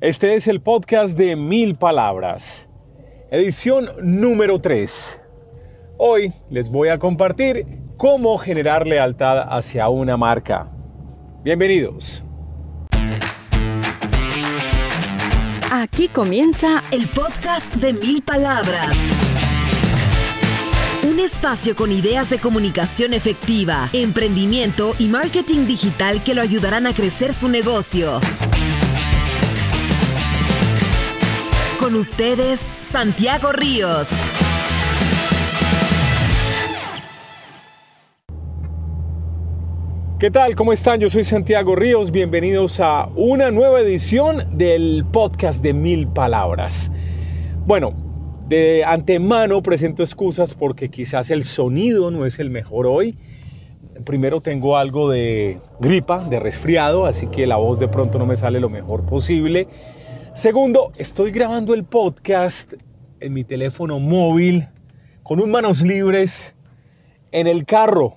Este es el podcast de Mil Palabras, edición número 3. Hoy les voy a compartir cómo generar lealtad hacia una marca. Bienvenidos. Aquí comienza el podcast de Mil Palabras. Un espacio con ideas de comunicación efectiva, emprendimiento y marketing digital que lo ayudarán a crecer su negocio. Con ustedes, Santiago Ríos. ¿Qué tal? ¿Cómo están? Yo soy Santiago Ríos. Bienvenidos a una nueva edición del podcast de Mil Palabras. Bueno, de antemano presento excusas porque quizás el sonido no es el mejor hoy. Primero tengo algo de gripa, de resfriado, así que la voz de pronto no me sale lo mejor posible. Segundo, estoy grabando el podcast en mi teléfono móvil con un manos libres en el carro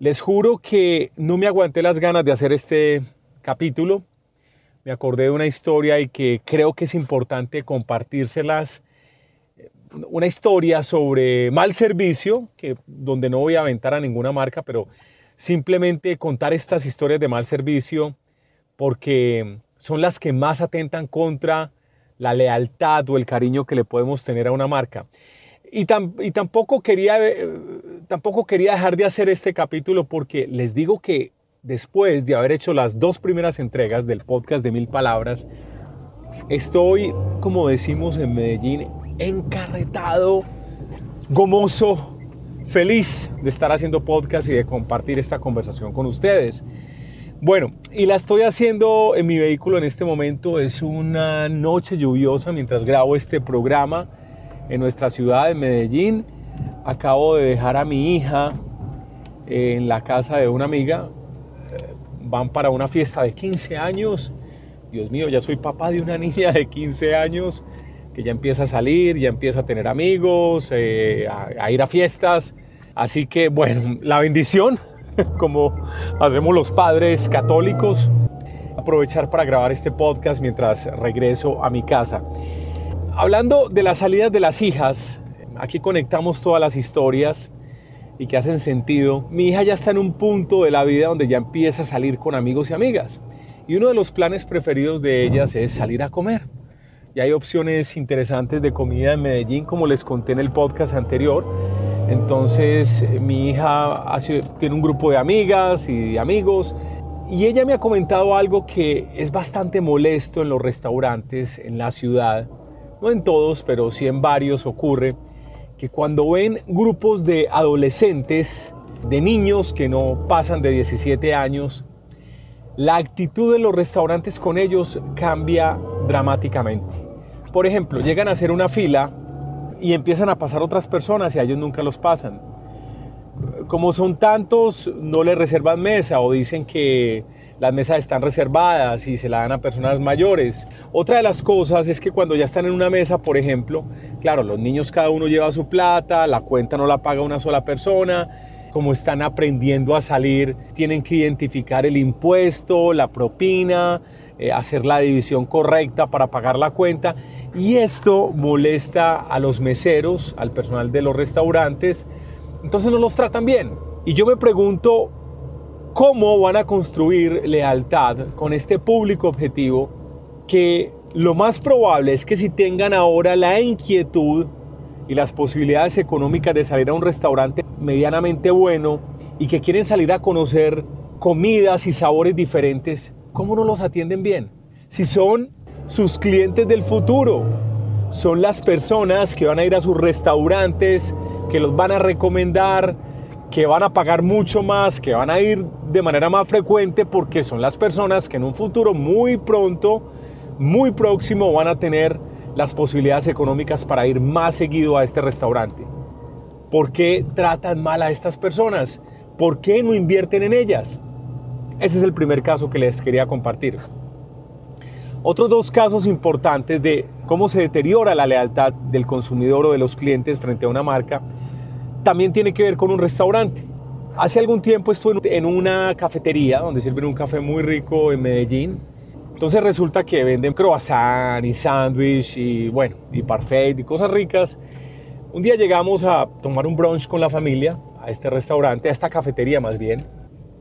les juro que no me aguanté las ganas de hacer este capítulo. Me acordé de una historia y que creo que es importante compartírselas. Una historia sobre mal servicio, que, donde no voy a aventar a ninguna marca, pero simplemente contar estas historias de mal servicio porque son las que más atentan contra la lealtad o el cariño que le podemos tener a una marca. Y, tampoco, quería, eh, tampoco quería dejar de hacer este capítulo porque les digo que después de haber hecho las dos primeras entregas del podcast de Mil Palabras, estoy, como decimos en Medellín, encarretado, gomoso, feliz de estar haciendo podcast y de compartir esta conversación con ustedes. Bueno, y la estoy haciendo en mi vehículo en este momento. Es una noche lluviosa mientras grabo este programa en nuestra ciudad de Medellín. Acabo de dejar a mi hija en la casa de una amiga. Eh, van para una fiesta de 15 años. Dios mío, ya soy papá de una niña de 15 años que ya empieza a salir, ya empieza a tener amigos, eh, a, ir a fiestas. Así que bueno, la bendición, como hacemos los padres católicos, aprovechar para grabar este podcast mientras regreso a mi casa. Hablando de las salidas de las hijas, aquí conectamos todas las historias y que hacen sentido. Mi hija ya está en un punto de la vida donde ya empieza a salir con amigos y amigas. Y uno de los planes preferidos de ellas es salir a comer. Y hay opciones interesantes de comida en Medellín, como les conté en el podcast anterior. Entonces, mi hija tiene un grupo de amigas y amigos. Y ella me ha comentado algo que es bastante molesto en los restaurantes en la ciudad no en todos, pero sí en varios ocurre, que cuando ven grupos de adolescentes, de niños que no pasan de 17 años, la actitud de los restaurantes con ellos cambia dramáticamente. Por ejemplo, llegan a hacer una fila y empiezan a pasar otras personas y a ellos nunca los pasan. Como son tantos, no les reservan mesa o dicen que las mesas están reservadas y se la dan a personas mayores. Otra de las cosas es que cuando ya están en una mesa, por ejemplo, claro, los niños cada uno lleva su plata, la cuenta no la paga una sola persona, como están aprendiendo a salir, tienen que identificar el impuesto, la propina, eh, hacer la división correcta para pagar la cuenta. Y esto molesta a los meseros, al personal de los restaurantes, entonces no los tratan bien. Y yo me pregunto, cómo van a construir lealtad con este público objetivo que lo más probable es que si tengan ahora la inquietud y las posibilidades económicas de salir a un restaurante medianamente bueno y que quieren salir a conocer comidas y sabores diferentes, ¿cómo no los atienden bien? Si son sus clientes del futuro, son las personas que van a ir a sus restaurantes, que los van a recomendar, que van a pagar mucho más, que van a ir de manera más frecuente porque son las personas que en un futuro muy pronto, muy próximo van a tener las posibilidades económicas para ir más seguido a este restaurante. ¿Por qué tratan mal a estas personas? ¿Por qué no invierten en ellas? Ese es el primer caso que les quería compartir. Otros dos casos importantes de cómo se deteriora la lealtad del consumidor o de los clientes frente a una marca también tiene que ver con un restaurante. Hace algún tiempo estuve en una cafetería donde sirven un café muy rico en Medellín. Entonces resulta que venden croissant y sándwich y bueno, y parfait y cosas ricas. Un día llegamos a tomar un brunch con la familia a este restaurante, a esta cafetería más bien.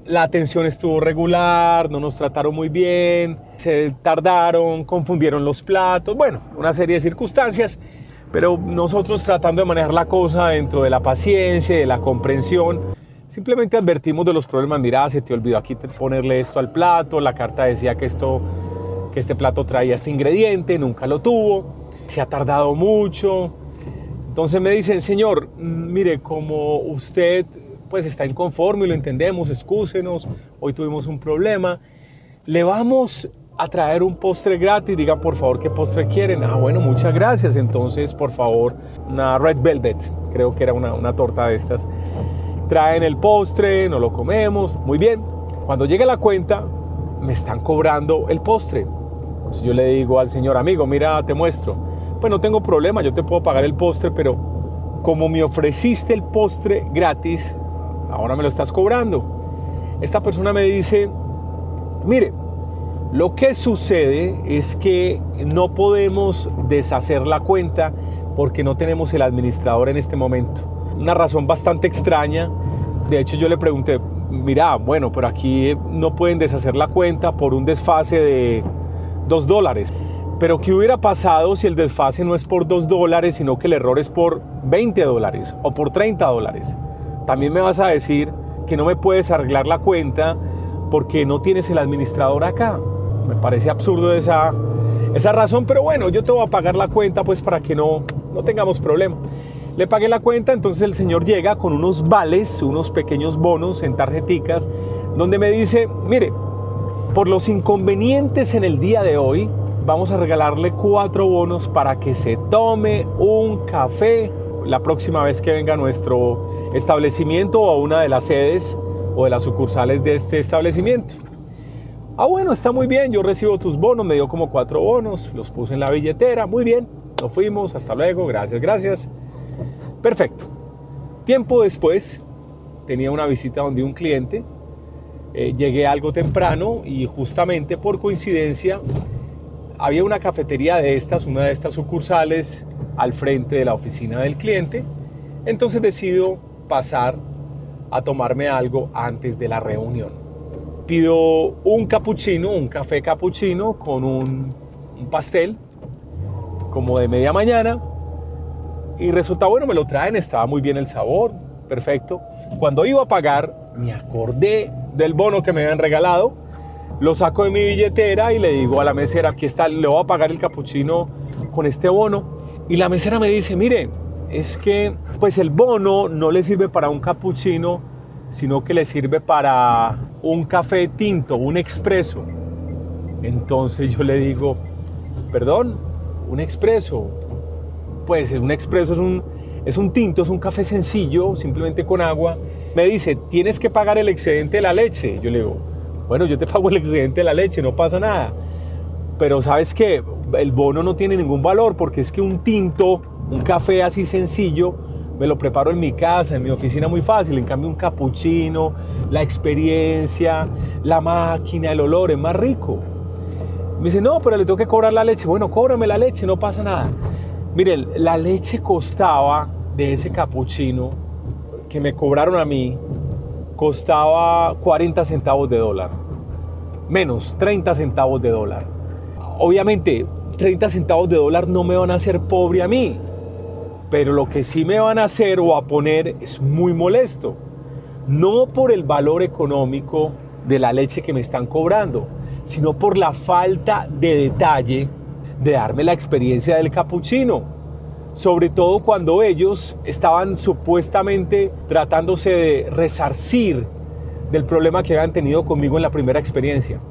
La atención estuvo regular, no nos trataron muy bien, se tardaron, confundieron los platos, bueno, una serie de circunstancias, pero nosotros tratando de manejar la cosa dentro de la paciencia, de la comprensión, simplemente advertimos de los problemas, mira, se te olvidó aquí ponerle esto al plato, la carta decía que esto que este plato traía este ingrediente, nunca lo tuvo, se ha tardado mucho. Entonces me dicen, señor, mire, como usted pues está inconforme y lo entendemos, excúsenos, hoy tuvimos un problema, le vamos a traer un postre gratis, diga por favor qué postre quieren. Ah, bueno, muchas gracias. Entonces, por favor, una red velvet, creo que era una, una torta de estas. Traen el postre, no lo comemos, muy bien. Cuando llegue la cuenta, me están cobrando el postre. Si yo le digo al señor amigo, mira, te muestro. Pues no tengo problema, yo te puedo pagar el postre, pero como me ofreciste el postre gratis, ahora me lo estás cobrando. Esta persona me dice, mire, lo que sucede es que no podemos deshacer la cuenta porque no tenemos el administrador en este momento. Una razón bastante extraña. De hecho, yo le pregunté, mira, bueno, pero aquí no pueden deshacer la cuenta por un desfase de 2 dólares. Pero ¿qué hubiera pasado si el desfase no es por 2 dólares, sino que el error es por 20 dólares o por 30 dólares? También me vas a decir que no me puedes arreglar la cuenta porque no tienes el administrador acá. Me parece absurdo esa, esa razón, pero bueno, yo te voy a pagar la cuenta pues para que no, no tengamos problema. Le pagué la cuenta, entonces el señor llega con unos vales, unos pequeños bonos en tarjeticas, donde me dice, mire, por los inconvenientes en el día de hoy, vamos a regalarle cuatro bonos para que se tome un café la próxima vez que venga a nuestro establecimiento o a una de las sedes o de las sucursales de este establecimiento. Ah, bueno, está muy bien, yo recibo tus bonos, me dio como cuatro bonos, los puse en la billetera, muy bien, nos fuimos, hasta luego, gracias, gracias. Perfecto. Tiempo después tenía una visita donde un cliente eh, llegué algo temprano y justamente por coincidencia había una cafetería de estas, una de estas sucursales al frente de la oficina del cliente. Entonces decido pasar a tomarme algo antes de la reunión. Pido un cappuccino, un café cappuccino con un, un pastel, como de media mañana. Y resulta bueno, me lo traen, estaba muy bien el sabor, perfecto. Cuando iba a pagar, me acordé del bono que me habían regalado, lo saco de mi billetera y le digo a la mesera, aquí está, le voy a pagar el capuchino con este bono. Y la mesera me dice, mire, es que pues el bono no le sirve para un capuchino, sino que le sirve para un café tinto, un expreso. Entonces yo le digo, perdón, un expreso. Pues un expreso es un, es un tinto, es un café sencillo, simplemente con agua. Me dice, tienes que pagar el excedente de la leche. Yo le digo, bueno, yo te pago el excedente de la leche, no pasa nada. Pero sabes que el bono no tiene ningún valor porque es que un tinto, un café así sencillo, me lo preparo en mi casa, en mi oficina muy fácil. En cambio, un capuchino, la experiencia, la máquina, el olor es más rico. Me dice, no, pero le tengo que cobrar la leche. Bueno, cóbrame la leche, no pasa nada. Miren, la leche costaba de ese capuchino que me cobraron a mí costaba 40 centavos de dólar. Menos, 30 centavos de dólar. Obviamente, 30 centavos de dólar no me van a hacer pobre a mí. Pero lo que sí me van a hacer o a poner es muy molesto. No por el valor económico de la leche que me están cobrando, sino por la falta de detalle de darme la experiencia del capuchino sobre todo cuando ellos estaban supuestamente tratándose de resarcir del problema que habían tenido conmigo en la primera experiencia.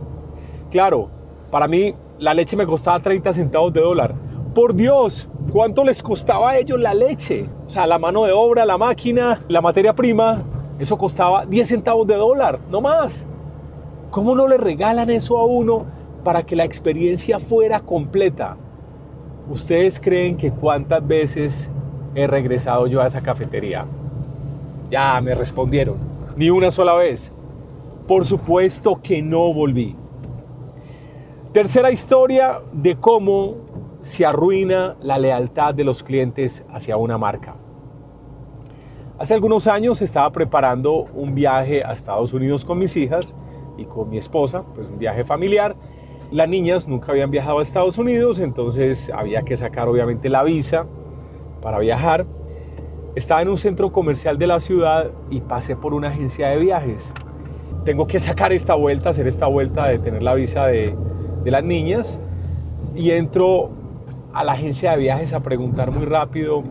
Claro, para mí la leche me costaba 30 centavos de dólar. Por Dios, ¿cuánto les costaba a ellos la leche? O sea, la mano de obra, la máquina, la materia prima, eso costaba 10 centavos de dólar, no más. ¿Cómo no le regalan eso a uno para que la experiencia fuera completa? ¿Ustedes creen que cuántas veces he regresado yo a esa cafetería? Ya me respondieron, ni una sola vez. Por supuesto que no volví. Tercera historia de cómo se arruina la lealtad de los clientes hacia una marca. Hace algunos años estaba preparando un viaje a Estados Unidos con mis hijas y con mi esposa, pues un viaje familiar. Las niñas nunca habían viajado a Estados Unidos, entonces había que sacar obviamente la visa para viajar. Estaba en un centro comercial de la ciudad y pasé por una agencia de viajes. Tengo que sacar esta vuelta, hacer esta vuelta de tener la visa de, de las niñas y entro a la agencia de viajes a preguntar muy rápido,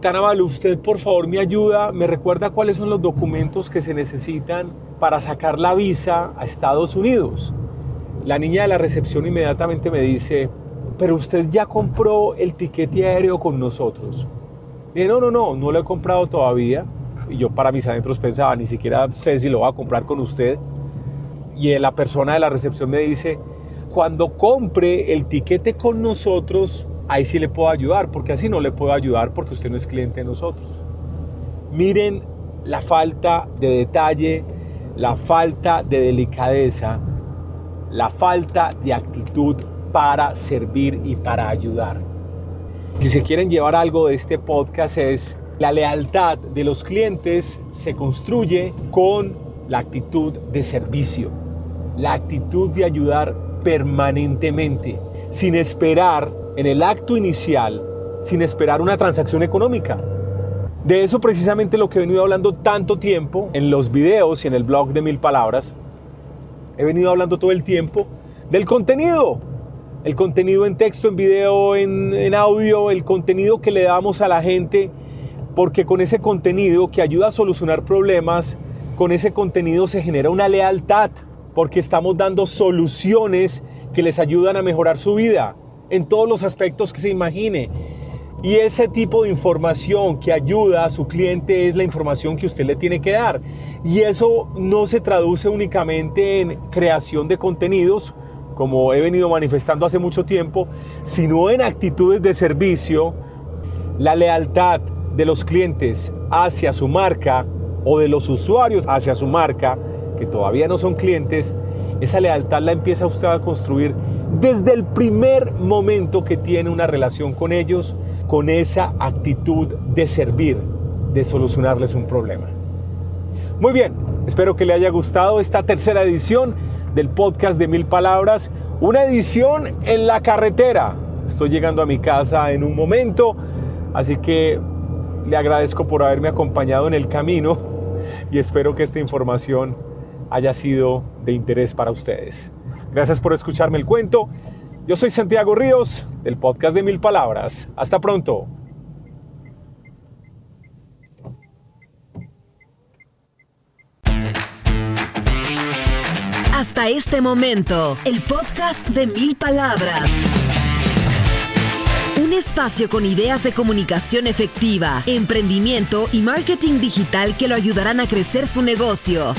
Canaval, usted por favor me ayuda, me recuerda cuáles son los documentos que se necesitan para sacar la visa a Estados Unidos. La niña de la recepción inmediatamente me dice, pero usted ya compró el tiquete aéreo con nosotros. dije, no, no, no, no lo he comprado todavía. Y yo para mis adentros pensaba, ni siquiera sé si lo voy a comprar con usted. Y la persona de la recepción me dice, cuando compre el tiquete con nosotros, ahí sí le puedo ayudar, porque así no le puedo ayudar porque usted no es cliente de nosotros. Miren la falta de detalle, la falta de delicadeza, la falta de actitud para servir y para ayudar. Si se quieren llevar algo de este podcast es la lealtad de los clientes se construye con la actitud de servicio, la actitud de ayudar permanentemente, sin esperar en el acto inicial, sin esperar una transacción económica. De eso precisamente lo que he venido hablando tanto tiempo en los videos y en el blog de Mil Palabras. He venido hablando todo el tiempo del contenido. El contenido en texto, en video, en, audio, el contenido que le damos a la gente, porque con ese contenido que ayuda a solucionar problemas, con ese contenido se genera una lealtad, porque estamos dando soluciones que les ayudan a mejorar su vida en todos los aspectos que se imagine. Y ese tipo de información que ayuda a su cliente es la información que usted le tiene que dar. Y eso no se traduce únicamente en creación de contenidos, como he venido manifestando hace mucho tiempo, sino en actitudes de servicio, la lealtad de los clientes hacia su marca o de los usuarios hacia su marca, que todavía no son clientes, esa lealtad la empieza usted a construir desde el primer momento que tiene una relación con ellos, con esa actitud de servir, de solucionarles un problema. Muy bien, espero que le haya gustado esta tercera edición del podcast de Mil Palabras, una edición en la carretera. Estoy llegando a mi casa en un momento, así que le agradezco por haberme acompañado en el camino y espero que esta información haya sido de interés para ustedes. Gracias por escucharme el cuento. Yo soy Santiago Ríos, del podcast de Mil Palabras. Hasta pronto. Hasta este momento, el podcast de Mil Palabras. Un espacio con ideas de comunicación efectiva, emprendimiento y marketing digital que lo ayudarán a crecer su negocio.